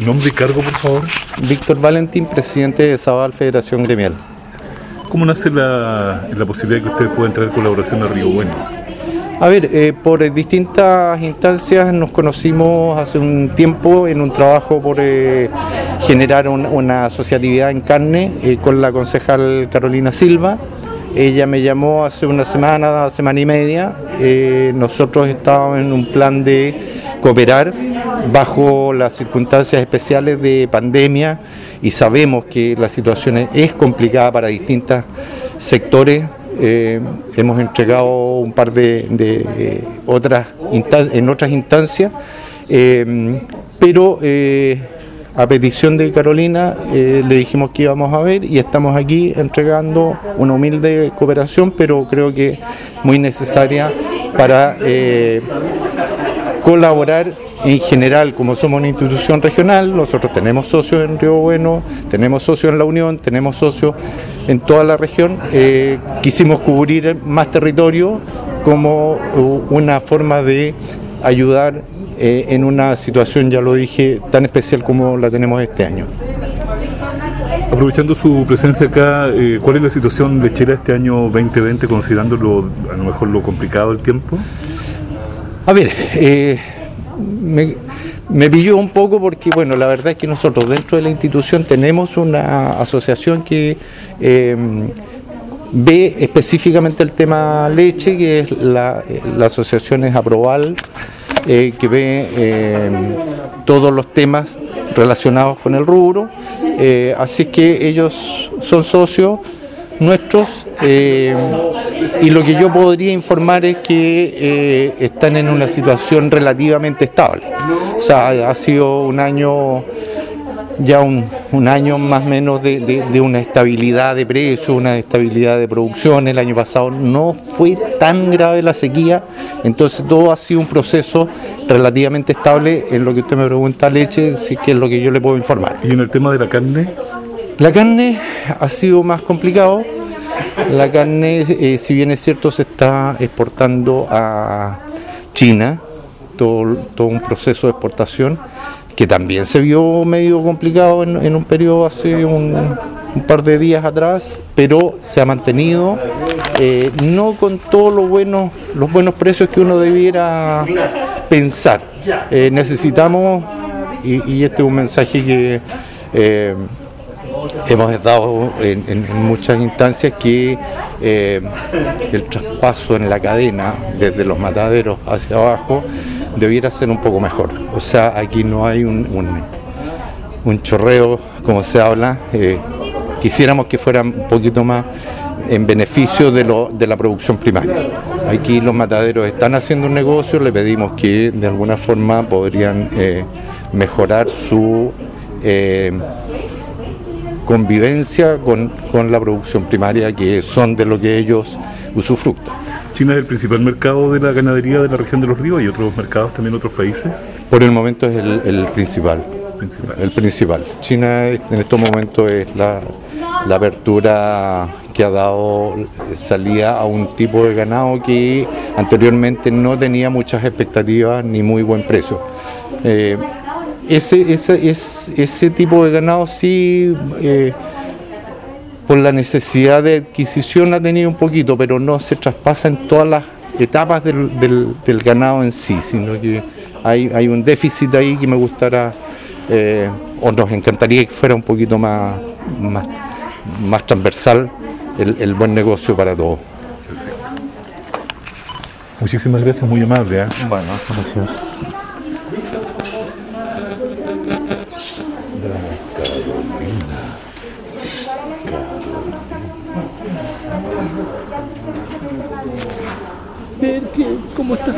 Nombre y cargo, por favor. Víctor Valentín, presidente de Zabal Federación Gremial. ¿Cómo nace la, la posibilidad de que ustedes puedan traer colaboración a Río Bueno? A ver, eh, por distintas instancias nos conocimos hace un tiempo en un trabajo por eh, generar un- una asociatividad en carne eh, con la concejal Carolina Silva. Ella me llamó hace una semana, semana y media. Nosotros estábamos en un plan de cooperar bajo las circunstancias especiales de pandemia y sabemos que la situación es- complicada para distintos sectores. Eh, hemos entregado un par de, eh, otras en otras instancias, eh, pero a petición de Carolina le dijimos que íbamos a ver y estamos aquí entregando una humilde cooperación, pero creo que muy necesaria para colaborar en general, como somos una institución regional, nosotros tenemos socios en Río Bueno, tenemos socios en la Unión, tenemos socios en toda la región, eh, quisimos cubrir más territorio como una forma de ayudar eh, en una situación, ya lo dije, tan especial como la tenemos este año. Aprovechando su presencia acá, eh, ¿cuál es la situación lechera este año 2020, considerando lo, a lo mejor lo complicado del tiempo? A ver, eh, me, me pilló un poco porque, bueno, la verdad es que nosotros dentro de la institución tenemos una asociación que eh, ve específicamente el tema leche, que es la, asociación es Aproval, eh, que ve eh, todos los temas relacionados con el rubro. Eh, así que ellos son socios nuestros eh, y lo que yo podría informar es que eh, están en una situación relativamente estable. O sea, ha- sido un año, ya un, un año más o menos de, de- de una estabilidad de precios, una estabilidad de producción. El año pasado no fue tan grave la sequía, entonces todo ha sido un proceso relativamente estable en lo que usted me pregunta leche, sí que es lo que yo le puedo informar. Y en el tema de la carne, La carne ha sido más complicado. La carne, eh, si bien es cierto, se está exportando a China, todo, un proceso de exportación que también se vio medio complicado en, un periodo hace un, par de días atrás, pero se ha mantenido, eh, no con todos los buenos, los buenos precios que uno debiera pensar. Eh, necesitamos, y, este es un mensaje que hemos dado en, muchas instancias que eh, el traspaso en la cadena desde los mataderos hacia abajo debiera ser un poco mejor. O sea, aquí no hay un, un- chorreo, como se habla. eh, quisiéramos que fuera un poquito más en beneficio de, lo- de la producción primaria. Aquí los mataderos están haciendo un negocio, le pedimos que de alguna forma podrían eh, mejorar su convivencia con, con la producción primaria, que son de lo que ellos usufructan. China es el principal mercado de la ganadería de la región de los ríos y otros mercados también otros países. Por el momento es el, el principal. Principal. El principal. China en estos momentos es la, la apertura que ha dado salida a un tipo de ganado que anteriormente no tenía muchas expectativas ni muy buen precio. Eh, ese, ese, es- ese tipo de ganado sí, eh, por la necesidad de adquisición ha tenido un poquito, pero no se traspasa en todas las etapas del, del- del ganado en sí, sino que hay, hay un déficit ahí que me gustará, eh, o nos encantaría que fuera un poquito más, más, más transversal el, el buen negocio para todos. Muchísimas gracias, muy amable. ¿eh? Bueno, gracias. Perque, ¿cómo estás?